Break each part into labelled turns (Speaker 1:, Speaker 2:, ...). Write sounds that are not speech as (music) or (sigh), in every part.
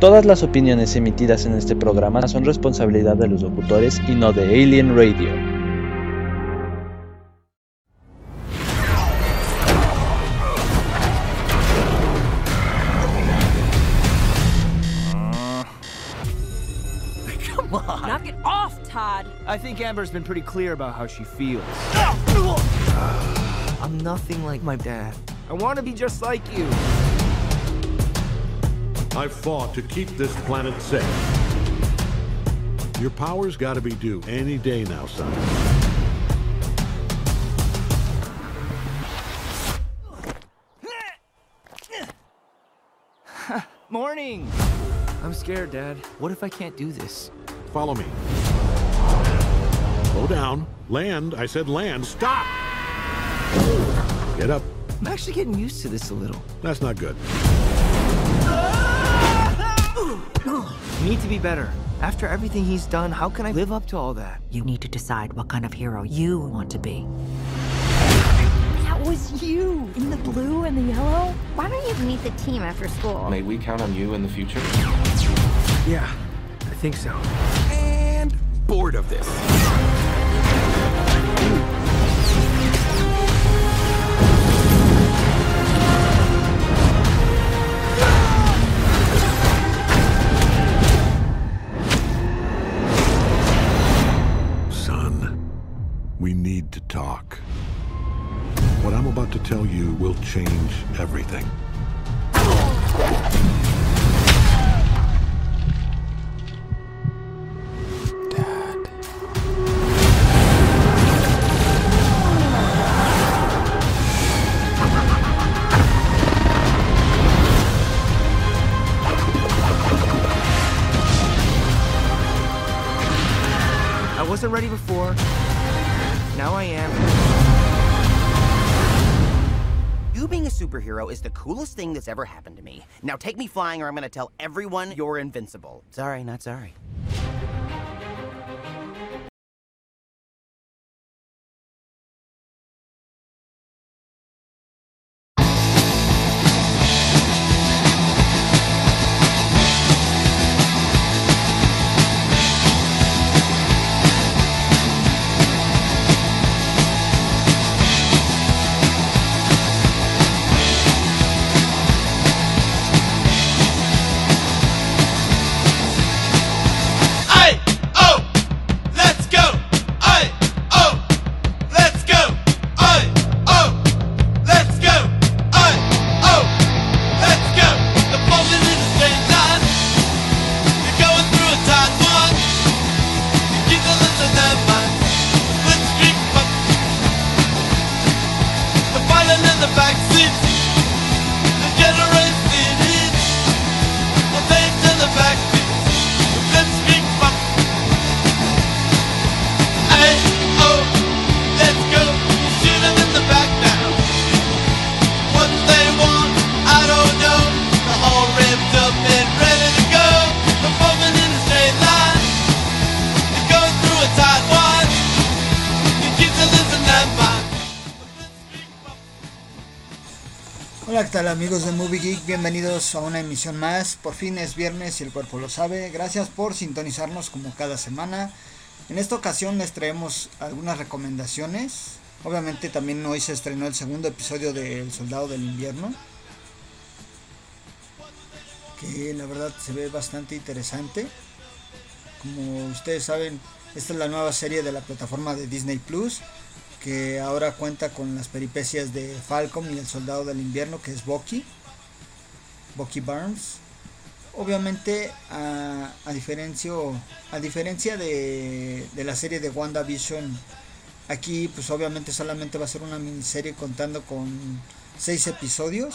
Speaker 1: Todas las opiniones emitidas en este programa son responsabilidad de los locutores y no de Alien Radio.
Speaker 2: Come on.
Speaker 3: Knock it off, Todd.
Speaker 2: I think Amber's been pretty clear about how she feels. I'm nothing like my dad. I want to be just like you.
Speaker 4: I've fought to keep this planet safe. Your power's gotta be due any day now, son. (laughs)
Speaker 2: Morning! I'm scared, Dad. What if I can't do this?
Speaker 4: Follow me. Slow down. Land. I said land. Stop! Get up.
Speaker 2: I'm actually getting used to this a little.
Speaker 4: That's not good.
Speaker 2: Need to be better. After everything he's done, how can I live up to all that?
Speaker 5: You need to decide what kind of hero you want to be.
Speaker 3: That was you in the blue and the yellow.
Speaker 6: Why don't you meet the team after school?
Speaker 7: May we count on you in the future?
Speaker 2: Yeah, I think so.
Speaker 7: And bored of this.
Speaker 4: We need to talk. What I'm about to tell you will change everything.
Speaker 8: Superhero is the coolest thing that's ever happened to me. Now take me flying, or I'm gonna tell everyone you're invincible. Sorry, not sorry.
Speaker 9: Tal amigos de Movie Geek? Bienvenidos a una emisión más. Por fin es viernes y el cuerpo lo sabe. Gracias por sintonizarnos como cada semana. En esta ocasión les traemos algunas recomendaciones. Obviamente también hoy se estrenó el segundo episodio de El Soldado del Invierno. Que la verdad se ve bastante interesante. Como ustedes saben, esta es la nueva serie de la plataforma de Disney Plus que ahora cuenta con las peripecias de Falcon y el Soldado del Invierno, que es Bucky, Bucky Barnes. Obviamente, a, a diferencia, a diferencia de, de la serie de WandaVision, aquí pues obviamente solamente va a ser una miniserie contando con seis episodios.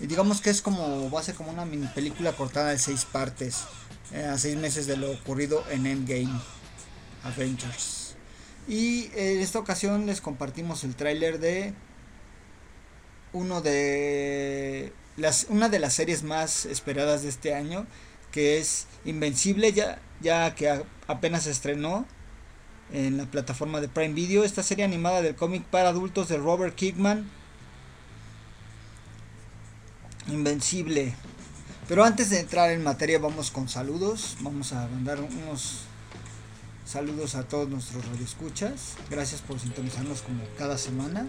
Speaker 9: Y digamos que es como, va a ser como una mini película cortada de seis partes, eh, a seis meses de lo ocurrido en Endgame Avengers. Y en esta ocasión les compartimos el tráiler de uno de las una de las series más esperadas de este año, que es Invencible, ya, ya que apenas se estrenó en la plataforma de Prime Video, esta serie animada del cómic para adultos de Robert Kickman. Invencible. Pero antes de entrar en materia vamos con saludos. Vamos a mandar unos saludos a todos nuestros radioescuchas. Gracias por sintonizarnos como cada semana.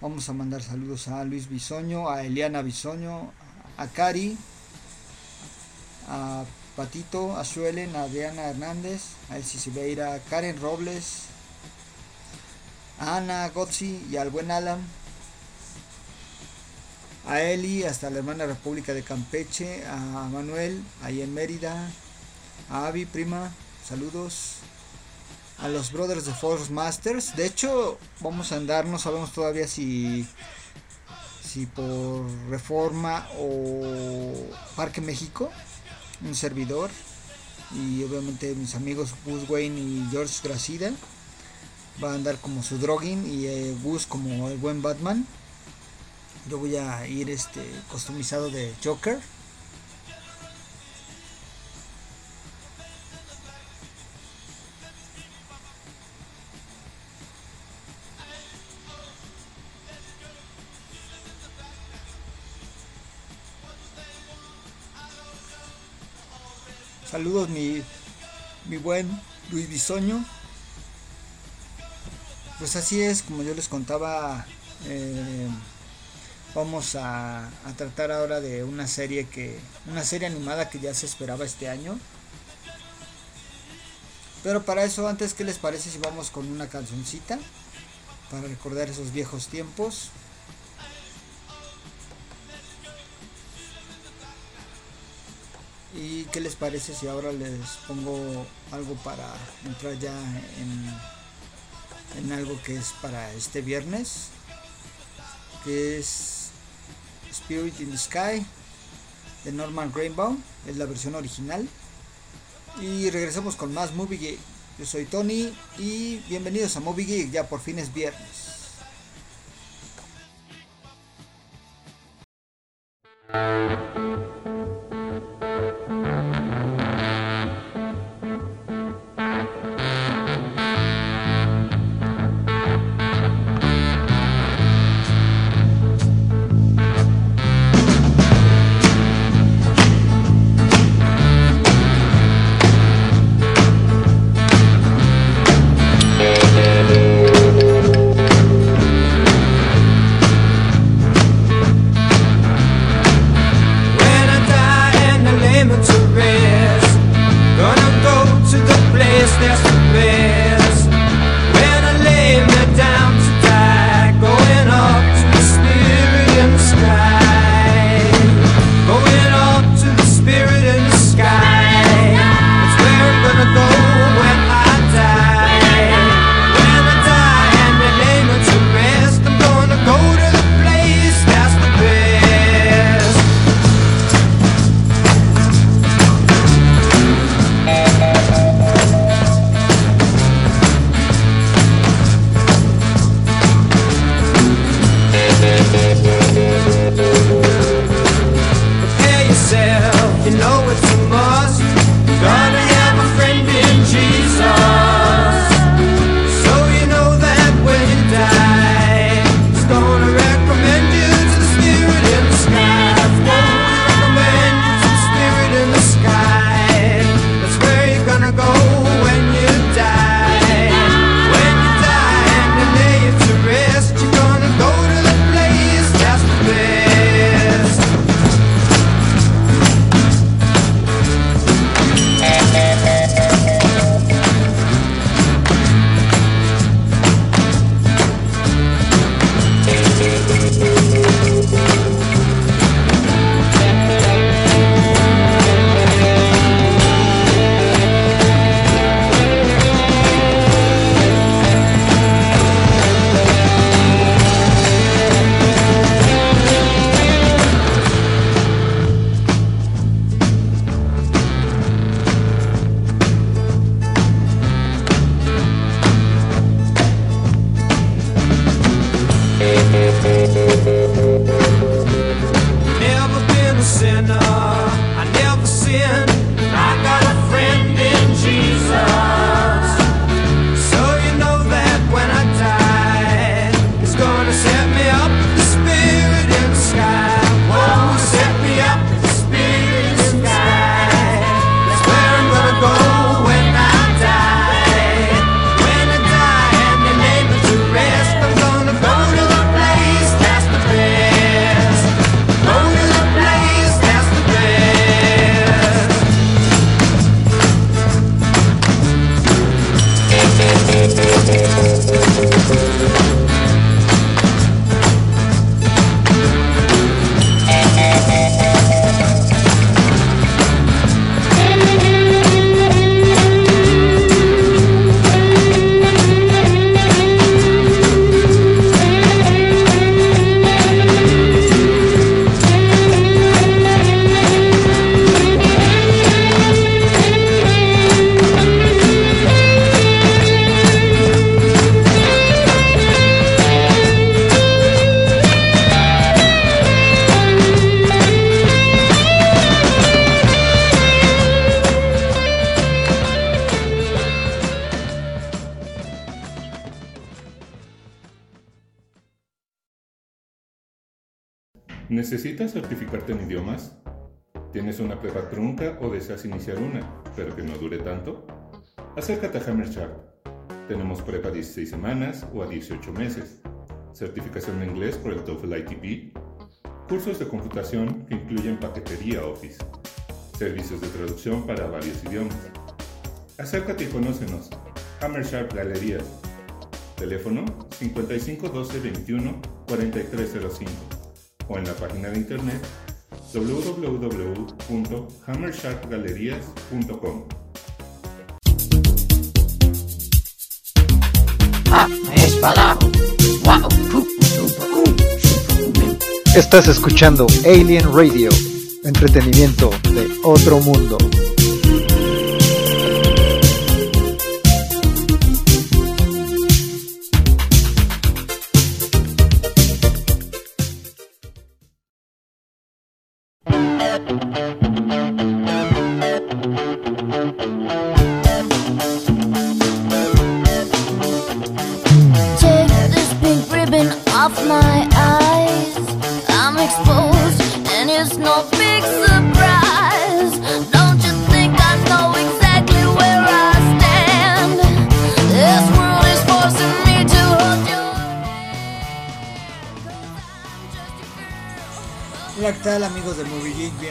Speaker 9: Vamos a mandar saludos a Luis Bisoño, a Eliana Bisoño, a Cari, a Patito, a Suelen, a Diana Hernández, a Elsie Silveira, a Karen Robles, a Ana Gotzi y al buen Alan. A Eli, hasta la hermana República de Campeche, a Manuel, ahí en Mérida, a Avi, prima, saludos. A los Brothers de Force Masters. De hecho, vamos a andar, no sabemos todavía si si por Reforma o Parque México, un servidor y obviamente mis amigos Gus Wayne y George Gracida va a andar como su drogging y eh, Gus como el buen Batman. Yo voy a ir este customizado de Joker. Saludos mi, mi buen Luis Bisoño. Pues así es, como yo les contaba, eh, vamos a, a, tratar ahora de una serie que, una serie animada que ya se esperaba este año. Pero para eso, antes, ¿qué les parece si vamos con una cancioncita? Para recordar esos viejos tiempos. ¿Y qué les parece si ahora les pongo algo para entrar ya en, en algo que es para este viernes? Que es Spirit in the Sky de Norman Rainbow, es la versión original. Y regresamos con más Movie Geek. Yo soy Tony y bienvenidos a Movie Geek, ya por fin es viernes.
Speaker 10: ¿Necesitas certificarte en idiomas? ¿Tienes una prueba trunca o deseas iniciar una, pero que no dure tanto? Acércate a Hammer Sharp. Tenemos prueba a 16 semanas o a 18 meses, certificación en inglés por el TOEFL ITP, cursos de computación que incluyen paquetería Office, servicios de traducción para varios idiomas. Acércate y conócenos. Hammer Sharp Galerías. Teléfono 55 12 21 4305 o en la página de internet www.hammersharpgalerías.com.
Speaker 11: Estás escuchando Alien Radio, entretenimiento de otro mundo.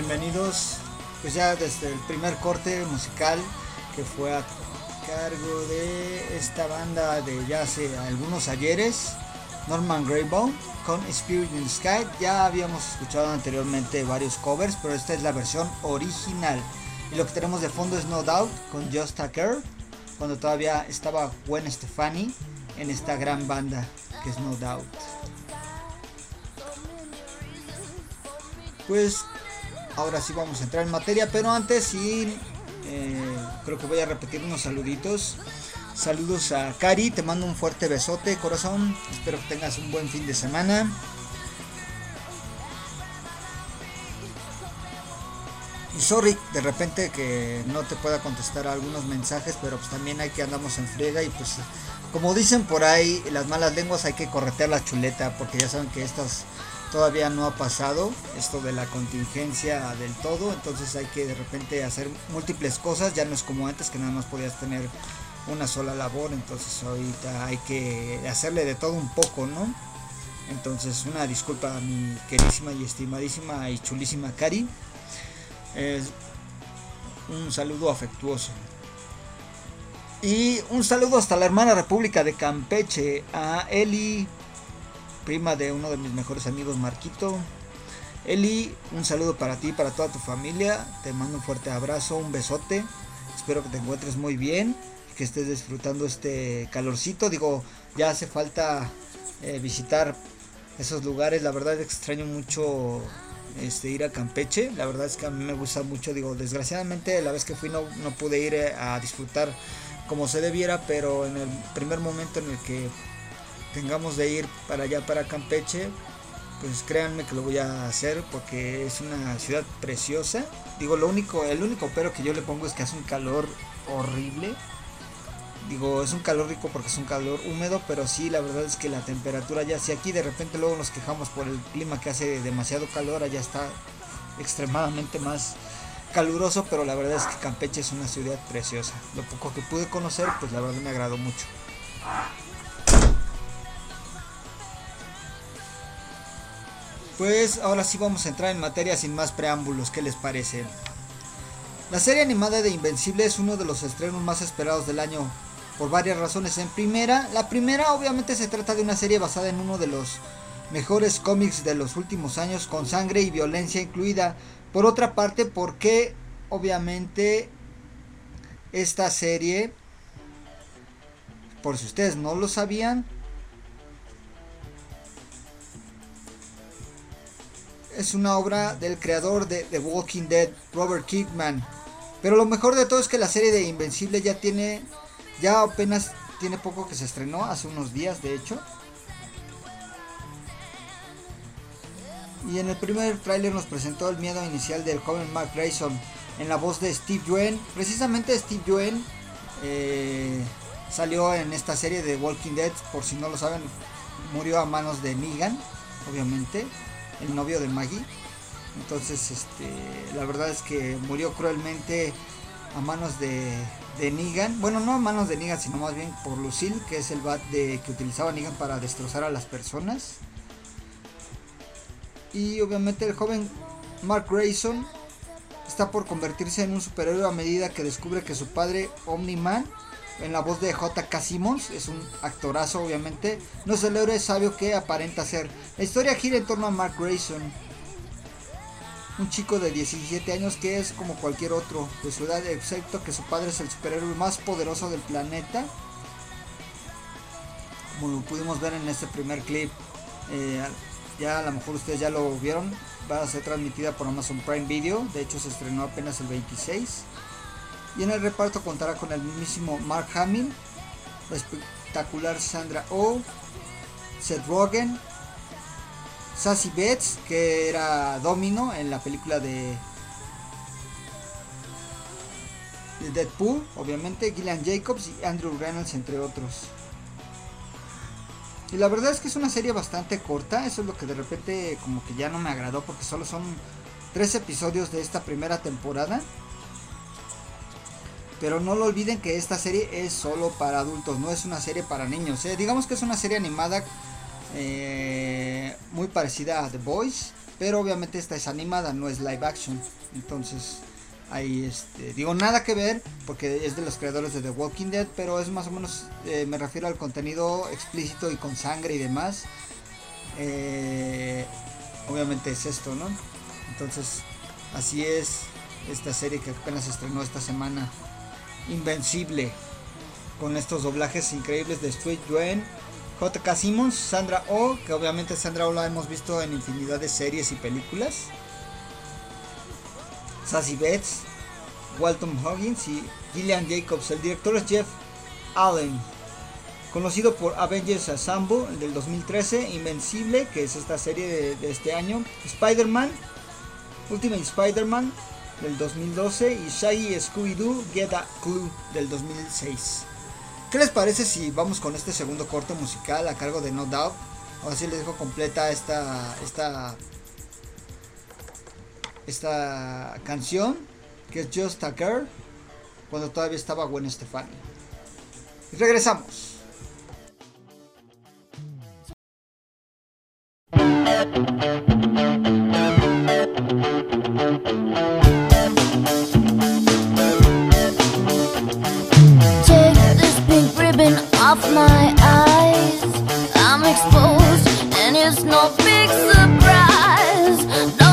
Speaker 9: Bienvenidos. Pues ya desde el primer corte musical que fue a cargo de esta banda de ya hace algunos ayeres, Norman Greybaum con Spirit in the Sky. Ya habíamos escuchado anteriormente varios covers, pero esta es la versión original. Y lo que tenemos de fondo es No Doubt con Just Tucker, cuando todavía estaba Gwen Stefani en esta gran banda que es No Doubt. Pues ahora sí vamos a entrar en materia, pero antes sí eh, creo que voy a repetir unos saluditos. Saludos a Cari, te mando un fuerte besote, corazón. Espero que tengas un buen fin de semana. Y sorry, de repente que no te pueda contestar algunos mensajes, pero pues también hay que andamos en friega y pues como dicen por ahí, las malas lenguas hay que corretear la chuleta, porque ya saben que estas todavía no ha pasado esto de la contingencia del todo, entonces hay que de repente hacer múltiples cosas, ya no es como antes que nada más podías tener una sola labor, entonces ahorita hay que hacerle de todo un poco, ¿no? Entonces una disculpa a mi queridísima y estimadísima y chulísima Cari. Un saludo afectuoso. Y un saludo hasta la hermana República de Campeche, a Eli, prima de uno de mis mejores amigos, Marquito. Eli, un saludo para ti, para toda tu familia. Te mando un fuerte abrazo, un besote. Espero que te encuentres muy bien, que estés disfrutando este calorcito. Digo, ya hace falta eh, visitar esos lugares. La verdad extraño mucho este, ir a Campeche. La verdad es que a mí me gusta mucho. Digo, desgraciadamente la vez que fui no, no pude ir eh, a disfrutar como se debiera, pero en el primer momento en el que tengamos de ir para allá, para Campeche, pues créanme que lo voy a hacer porque es una ciudad preciosa. Digo, lo único, el único pero que yo le pongo es que hace un calor horrible. Digo, es un calor rico porque es un calor húmedo, pero sí, la verdad es que la temperatura ya, si aquí de repente luego nos quejamos por el clima que hace demasiado calor, allá está extremadamente más caluroso, pero la verdad es que Campeche es una ciudad preciosa. Lo poco que pude conocer, pues la verdad me agradó mucho. Pues ahora sí vamos a entrar en materia sin más preámbulos, ¿qué les parece? La serie animada de Invencible es uno de los estrenos más esperados del año por varias razones. En primera, la primera obviamente se trata de una serie basada en uno de los mejores cómics de los últimos años con sangre y violencia incluida. Por otra parte, porque obviamente esta serie, por si ustedes no lo sabían, es una obra del creador de The Walking Dead, Robert Kirkman. Pero lo mejor de todo es que la serie de Invencible ya tiene, ya apenas tiene poco que se estrenó, hace unos días de hecho. Y en el primer tráiler nos presentó el miedo inicial del joven Mark Grayson en la voz de Steve Yuen. Precisamente Steve Yuen eh, salió en esta serie de Walking Dead, por si no lo saben, murió a manos de Negan, obviamente. El novio de Maggie. Entonces, este, la verdad es que murió cruelmente a manos de, de Negan. Bueno, no a manos de Negan, sino más bien por Lucille, que es el bat de, que utilizaba Negan para destrozar a las personas. Y obviamente el joven Mark Grayson está por convertirse en un superhéroe a medida que descubre que su padre Omni-Man, en la voz de J.K. Simmons, es un actorazo obviamente, no es el héroe sabio que aparenta ser. La historia gira en torno a Mark Grayson, un chico de 17 años que es como cualquier otro de su edad, excepto que su padre es el superhéroe más poderoso del planeta. Como pudimos ver en este primer clip, eh, ya a lo mejor ustedes ya lo vieron, va a ser transmitida por Amazon Prime Video, de hecho se estrenó apenas el 26. Y en el reparto contará con el mismísimo Mark Hamill, la espectacular Sandra Oh, Seth Rogen, Sassy Betts, que era Domino en la película de, de Deadpool, obviamente, Gillian Jacobs y Andrew Reynolds, entre otros. Y la verdad es que es una serie bastante corta, eso es lo que de repente como que ya no me agradó porque solo son tres episodios de esta primera temporada. Pero no lo olviden que esta serie es solo para adultos, no es una serie para niños. ¿eh? Digamos que es una serie animada eh, muy parecida a The Boys, pero obviamente esta es animada, no es live action. Entonces, ahí este, digo nada que ver porque es de los creadores de The Walking Dead, pero es más o menos, eh, me refiero al contenido explícito y con sangre y demás. Obviamente es esto, ¿no? Entonces, así es esta serie que apenas estrenó esta semana. Invencible. Con estos doblajes increíbles de Sweet Dwayne, J.K. Simmons, Sandra Oh, que obviamente Sandra Oh la hemos visto en infinidad de series y películas. Sassy Betts, Walton Hoggins y Gillian Jacobs. El director es Jeff Allen, conocido por Avengers Assemble del 2013, Invencible, que es esta serie de, de este año, Spider-Man, Ultimate Spider-Man del 2012 y Shaggy Scooby-Doo Get a Clue del 2006. ¿Qué les parece si vamos con este segundo corte musical a cargo de No Doubt? Ahora sí les dejo completa esta, esta, esta canción que es Just a Girl cuando todavía estaba Gwen Stefani. Regresamos.
Speaker 12: Take this pink ribbon off my eyes. I'm exposed, and it's no big surprise. Don't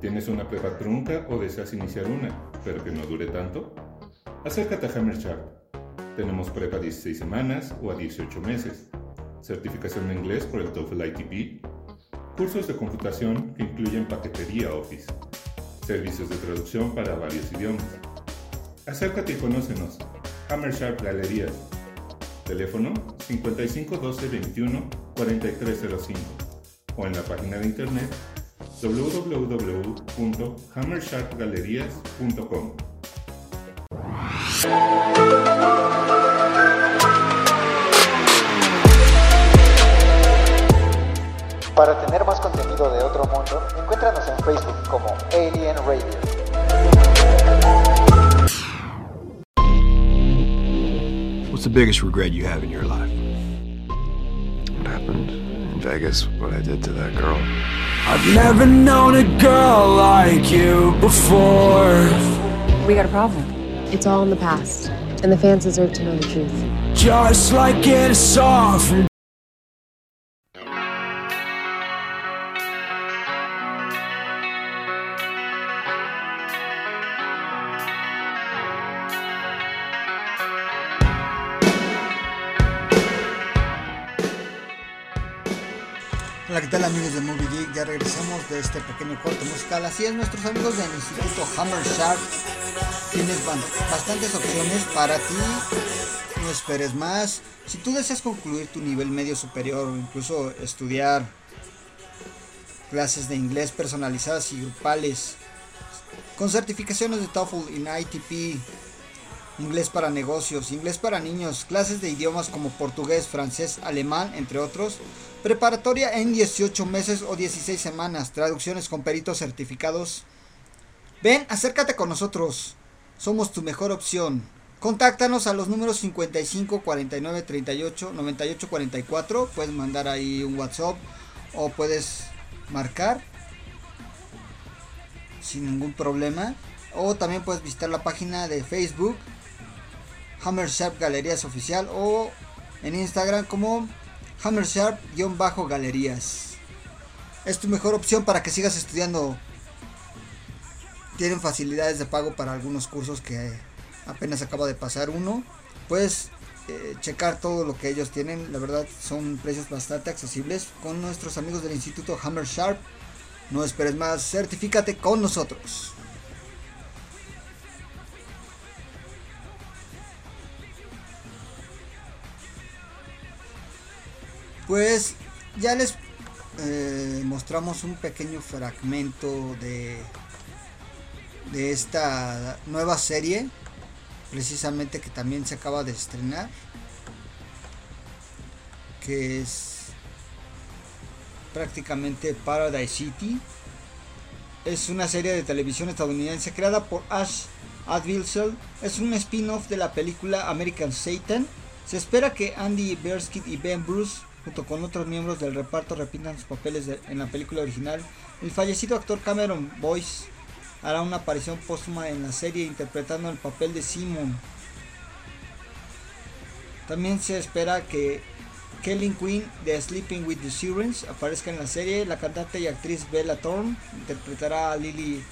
Speaker 10: ¿Tienes una prepa trunca o deseas iniciar una, pero que no dure tanto? Acércate a Hammer Sharp. Tenemos prepa a 16 semanas o a 18 meses, certificación de inglés por el TOEFL ITP, cursos de computación que incluyen paquetería Office, servicios de traducción para varios idiomas. Acércate y conócenos. Hammer Sharp Galerías. Teléfono 55 12 21 4305 o en la página de internet www.hammersharpgalerías.com.
Speaker 11: Para tener más contenido de otro mundo, encuéntranos en Facebook como Alien Radio.
Speaker 13: What's the biggest regret you have in your life?
Speaker 14: What happened in Vegas? What I did to that girl?
Speaker 15: I've never known a girl like you before.
Speaker 16: We got a problem. It's all in the past, and the fans deserve to know the truth.
Speaker 15: Just like it's a song from
Speaker 9: de este pequeño corte musical. Así es, nuestros amigos del Instituto Hammer Sharp. Tienes bastantes opciones para ti. No esperes más. Si tú deseas concluir tu nivel medio superior o incluso estudiar clases de inglés personalizadas y grupales con certificaciones de TOEFL y ITP, inglés para negocios, inglés para niños, clases de idiomas como portugués, francés, alemán, entre otros, preparatoria en 18 meses o 16 semanas, traducciones con peritos certificados. Ven, acércate con nosotros. Somos tu mejor opción. Contáctanos a los números 55 49 38 98 44. Puedes mandar ahí un WhatsApp o puedes marcar sin ningún problema. O también puedes visitar la página de Facebook Hammer Sharp Galerías Oficial o en Instagram como Hammer Sharp-Galerías. Es tu mejor opción para que sigas estudiando. Tienen facilidades de pago para algunos cursos que apenas acaba de pasar uno. Puedes eh, checar todo lo que ellos tienen. La verdad son precios bastante accesibles con nuestros amigos del Instituto Hammer Sharp. No esperes más, certifícate con nosotros. Pues ya les eh, mostramos un pequeño fragmento de, de esta nueva serie, precisamente que también se acaba de estrenar, que es prácticamente Paradise City. Es una serie de televisión estadounidense creada por Ash Advilsel. Es un spin-off de la película American Satan. Se espera que Andy Berskit y Ben Bruce junto con otros miembros del reparto repitan sus papeles en la película original. El fallecido actor Cameron Boyce hará una aparición póstuma en la serie interpretando el papel de Simon. También se espera que Kelly Quinn de Sleeping with the Sirens aparezca en la serie. La cantante y actriz Bella Thorne interpretará a Lily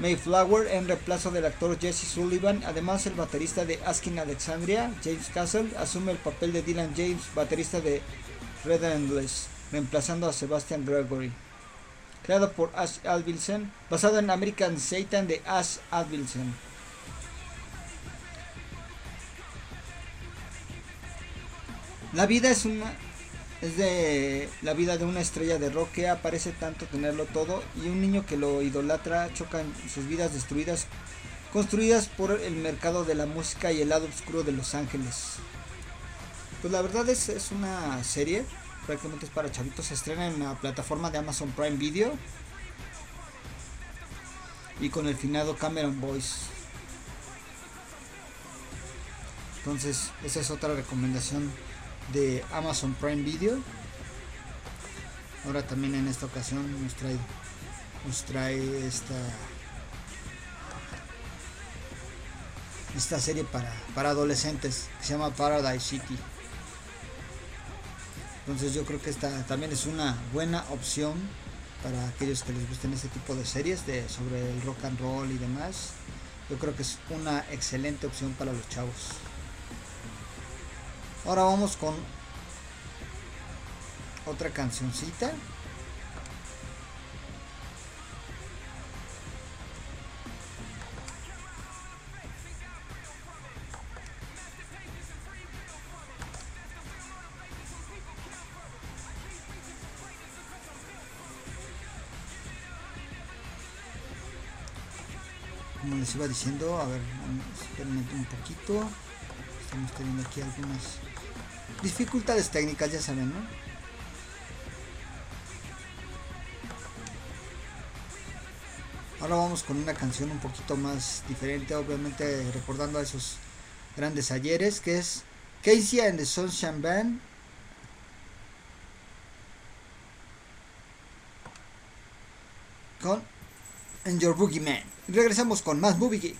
Speaker 9: Mayflower en reemplazo del actor Jesse Sullivan. Además, el baterista de Asking Alexandria, James Castle, asume el papel de Dylan James, baterista de Red Endless, reemplazando a Sebastian Gregory. Creado por Ash Advilsen, basado en American Satan de Ash Advilsen. La vida es una es de la vida de una estrella de rock que aparece tanto tenerlo todo y un niño que lo idolatra chocan sus vidas destruidas construidas por el mercado de la música y el lado oscuro de Los Ángeles. Pues la verdad es, es una serie, prácticamente es para chavitos, se estrena en la plataforma de Amazon Prime Video y con el finado Cameron Boyce. Entonces, esa es otra recomendación de Amazon Prime Video. Ahora también en esta ocasión nos trae nos trae esta esta serie para, para adolescentes que se llama Paradise City. Entonces yo creo que esta también es una buena opción para aquellos que les gusten este tipo de series de, sobre el rock and roll y demás. Yo creo que es una excelente opción para los chavos. Ahora vamos con otra cancioncita. les iba diciendo, a ver, un poquito. Estamos teniendo aquí algunas dificultades técnicas, ya saben, ¿no? Ahora vamos con una canción un poquito más diferente, obviamente recordando a esos grandes ayeres, que es Casey and the Sunshine Band con And Your Boogeyman. Regresamos con más Movie Geek.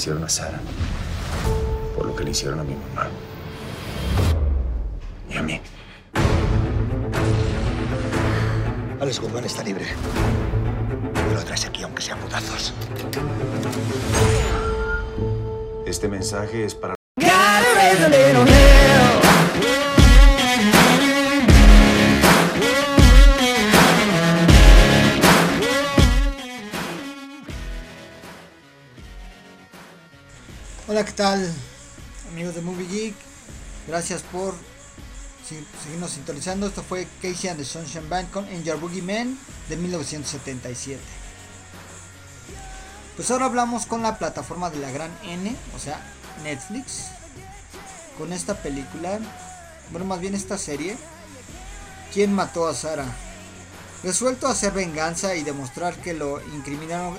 Speaker 13: hicieron a Sara, por lo que le hicieron a mi mamá y a mí.
Speaker 17: Alex Guzmán está libre. Me lo traes aquí, aunque sean putazos.
Speaker 13: Este mensaje es para...
Speaker 9: Hola, ¿qué tal? Amigos de Movie Geek, gracias por seguirnos sintonizando. Esto fue Casey and the Sunshine Band con Angel Boogie Man de 1977. Pues ahora hablamos con la plataforma de la gran N, o sea, Netflix, con esta película, bueno, más bien esta serie, ¿Quién mató a Sara? Resuelto a hacer venganza y demostrar que lo incriminaron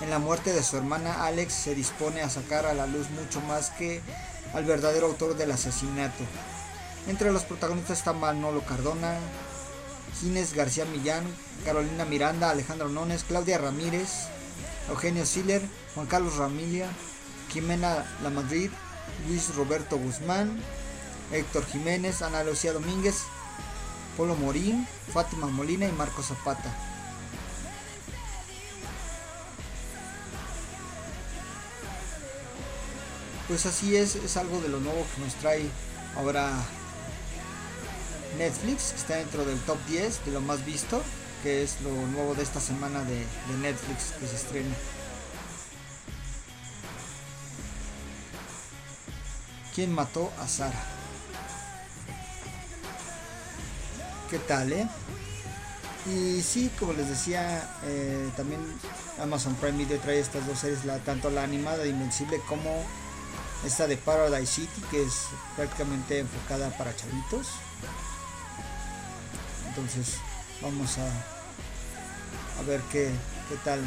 Speaker 9: en la muerte de su hermana, Alex se dispone a sacar a la luz mucho más que al verdadero autor del asesinato. Entre los protagonistas están Manolo Cardona, Ginés García Millán, Carolina Miranda, Alejandro Nones, Claudia Ramírez, Eugenio Siller, Juan Carlos Ramilia, Jimena La Madrid, Luis Roberto Guzmán, Héctor Jiménez, Ana Lucía Domínguez, Polo Morín, Fátima Molina y Marco Zapata. Pues así es, es algo de lo nuevo que nos trae ahora Netflix, que está dentro del top 10 de lo más visto, que es lo nuevo de esta semana de, Netflix que se estrena. ¿Quién mató a Sara? ¿Qué tal, eh? Y sí, como les decía, eh, también Amazon Prime Video trae estas dos series, la, tanto la animada de Invencible como esta de Paradise City, que es prácticamente enfocada para chavitos. Entonces, vamos a, a ver qué, qué tal.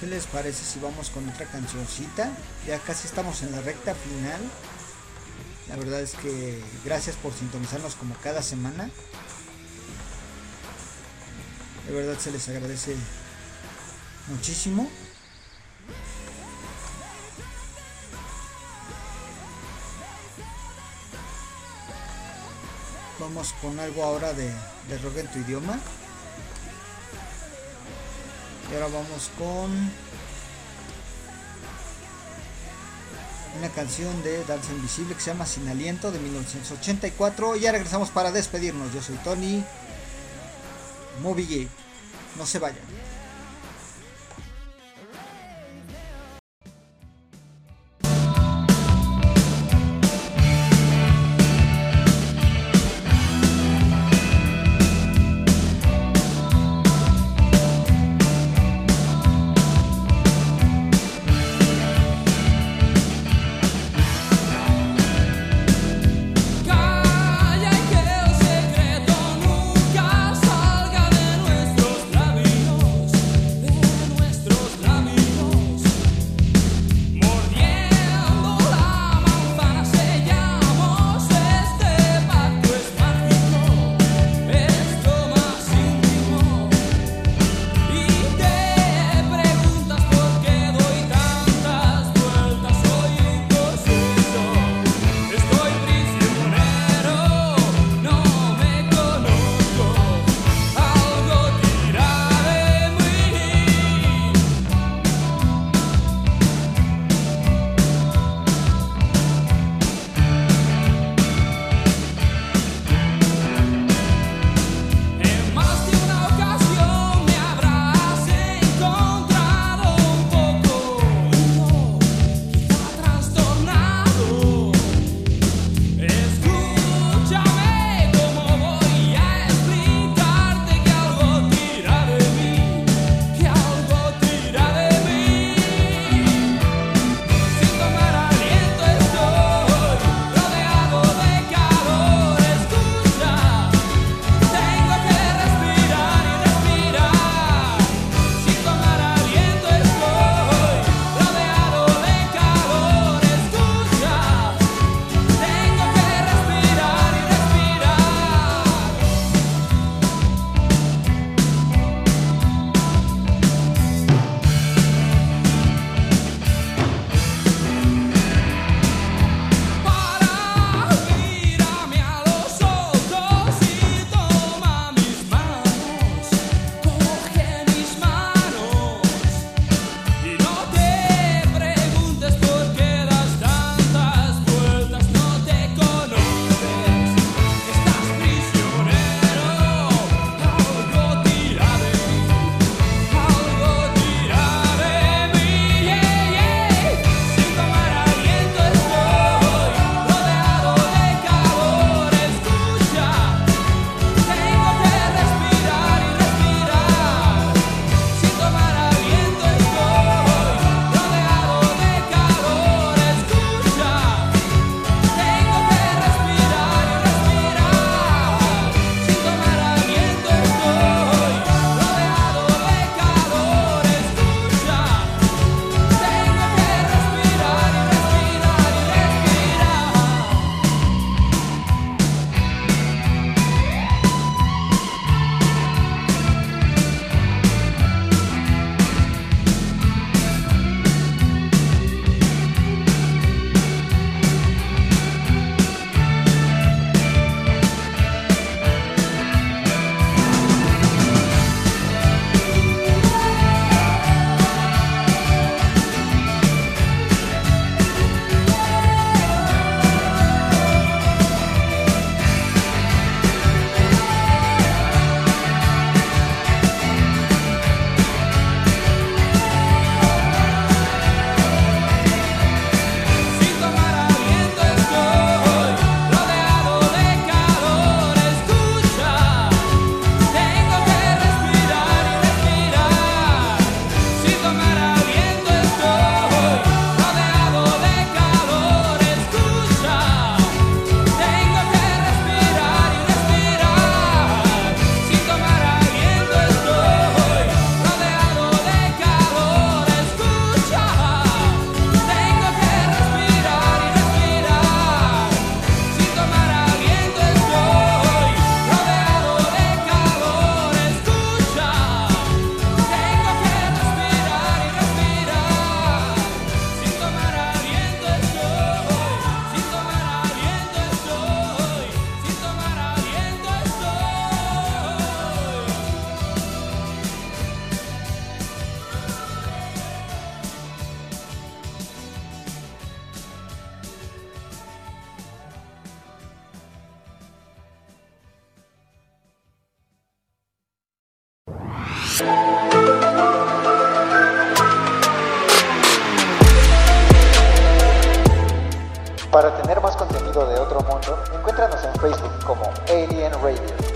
Speaker 9: ¿Qué les parece si vamos con otra cancioncita? Ya casi estamos en la recta final. La verdad es que gracias por sintonizarnos como cada semana. De verdad se les agradece muchísimo. Vamos con algo ahora de, de en tu idioma. Y ahora vamos con una canción de Danza Invisible que se llama Sin Aliento de 1984. Y ya regresamos para despedirnos. Yo soy Tony Movie. No se vayan.
Speaker 11: Para tener más contenido de otro mundo, encuéntranos en Facebook como Alien Radio.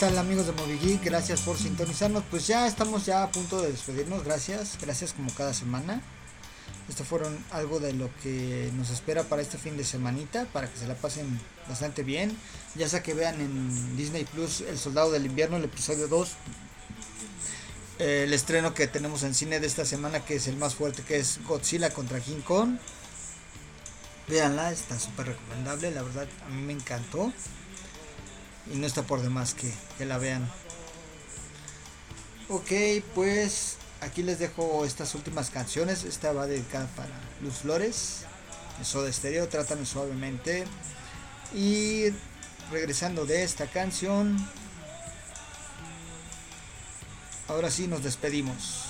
Speaker 9: Tal amigos de Movie Geek? Gracias por sintonizarnos. Pues ya estamos ya a punto de despedirnos. Gracias, gracias como cada semana. Esto fueron algo de lo que nos espera para este fin de semanita, para que se la pasen bastante bien. Ya sea que vean en Disney Plus El Soldado del Invierno, el episodio 2. Eh, el estreno que tenemos en cine de esta semana, que es el más fuerte, que es Godzilla contra King Kong. Véanla, está súper recomendable, la verdad a mí me encantó y no está por demás que, que, la vean. Ok, pues aquí les dejo estas últimas canciones. Esta va dedicada para Luz Flores, eso de estéreo, trátame suavemente. Y regresando de esta canción, ahora sí nos despedimos.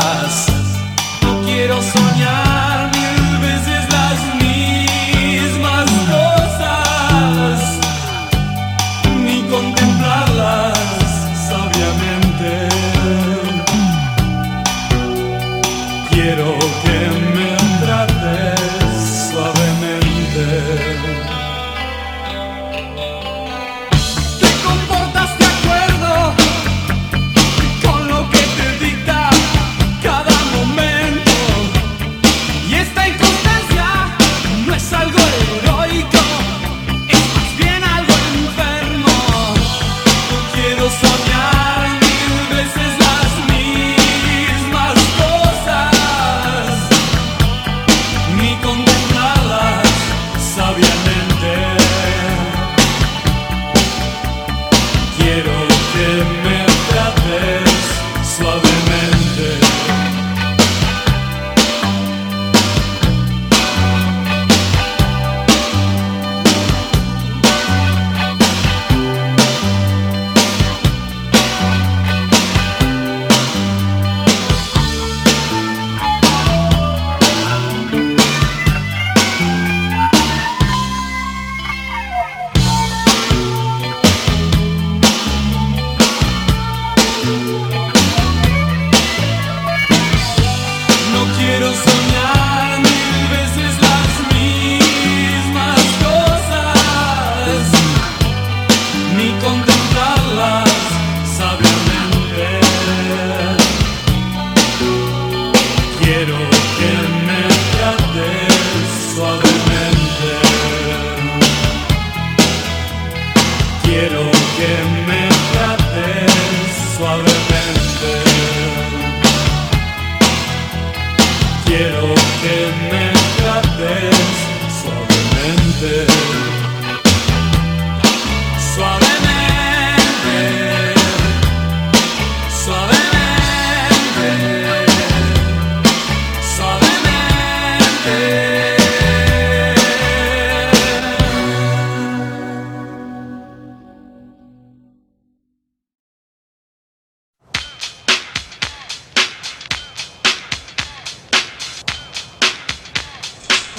Speaker 15: Quiero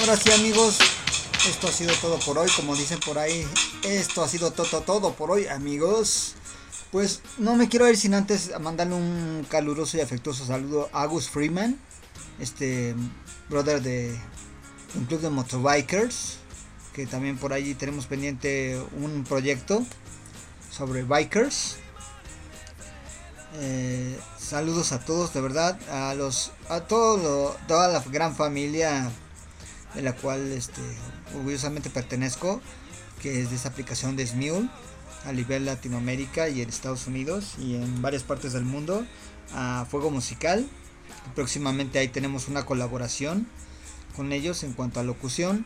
Speaker 9: Ahora sí amigos, esto ha sido todo por hoy, como dicen por ahí, esto ha sido todo todo por hoy amigos. Pues no me quiero ir sin antes mandarle un caluroso y afectuoso saludo a Gus Freeman, este brother de un club de motorbikers, que también por allí tenemos pendiente un proyecto sobre bikers. Eh, saludos a todos, de verdad, a los, a todo lo- toda la gran familia de la cual este, orgullosamente pertenezco, que es de esta aplicación de Smule a nivel Latinoamérica y en Estados Unidos y en varias partes del mundo a Fuego Musical. Próximamente ahí tenemos una colaboración con ellos en cuanto a locución.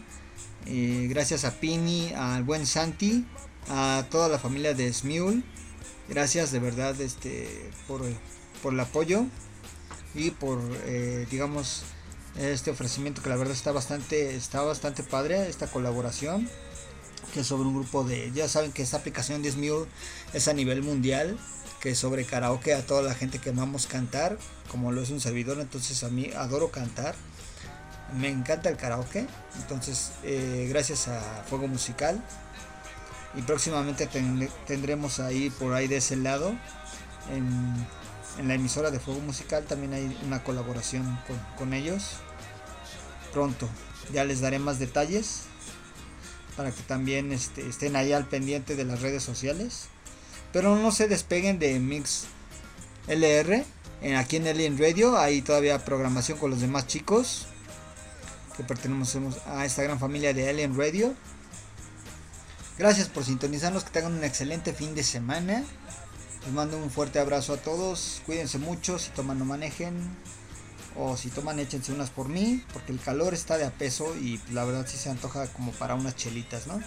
Speaker 9: Eh, gracias a Pini, al buen Santi, a toda la familia de Smule. Gracias de verdad este, por, por el apoyo y por, eh, digamos, este ofrecimiento que la verdad está bastante, está bastante padre, esta colaboración que es sobre un grupo de, ya saben que esta aplicación de Smule es a nivel mundial, que es sobre karaoke a toda la gente que amamos cantar, como lo es un servidor, entonces a mí adoro cantar, me encanta el karaoke, entonces eh, gracias a Fuego Musical y próximamente ten- tendremos ahí por ahí de ese lado en, en la emisora de Fuego Musical también hay una colaboración con, con ellos pronto ya les daré más detalles para que también este, estén ahí al pendiente de las redes sociales. Pero no se despeguen de Mix LR. En, aquí en Alien Radio hay todavía programación con los demás chicos que pertenecemos a esta gran familia de Alien Radio. Gracias por sintonizarnos, que tengan un excelente fin de semana. Les mando un fuerte abrazo a todos. Cuídense mucho, si toman no manejen. O si toman échense unas por mí, porque el calor está de a peso y la verdad sí se antoja como para unas chelitas, ¿no?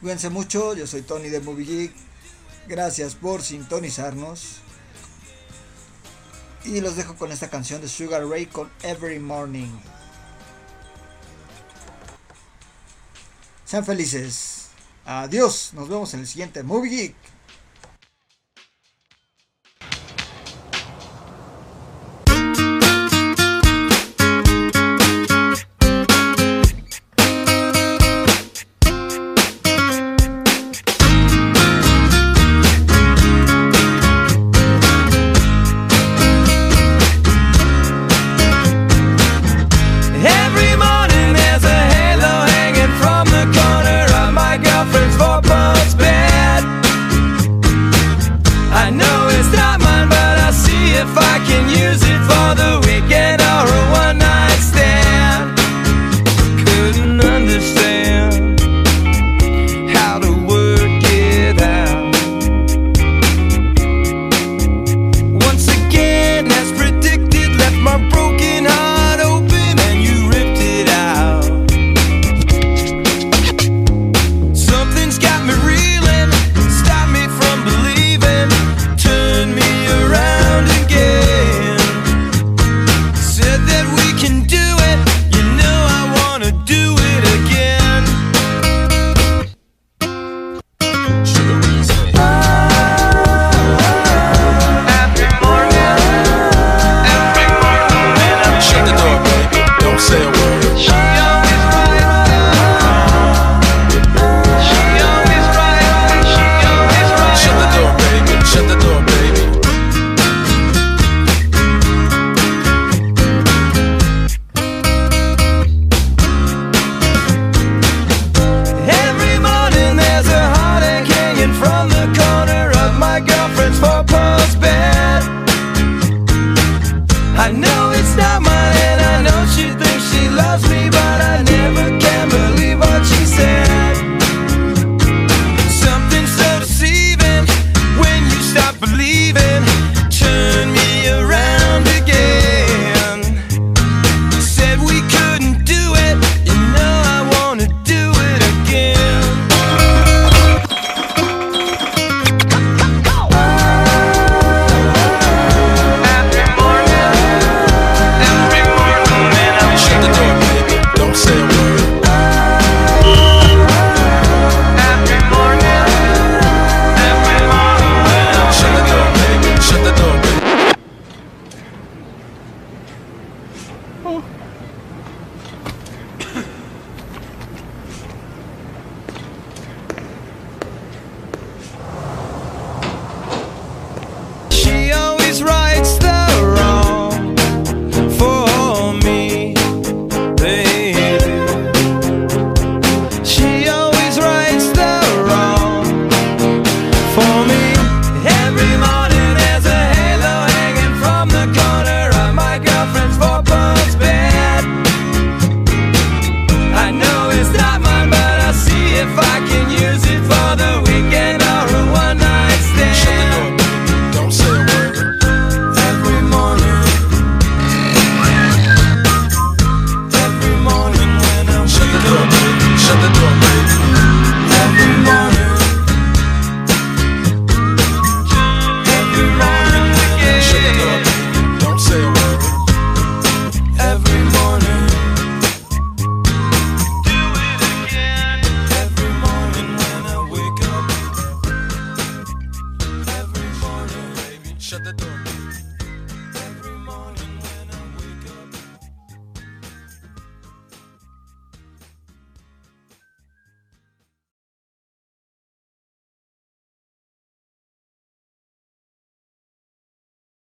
Speaker 9: Cuídense mucho, yo soy Tony de Movie Geek. Gracias por sintonizarnos. Y los dejo con esta canción de Sugar Ray con Every Morning. Sean felices. Adiós. Nos vemos en el siguiente Movie Geek.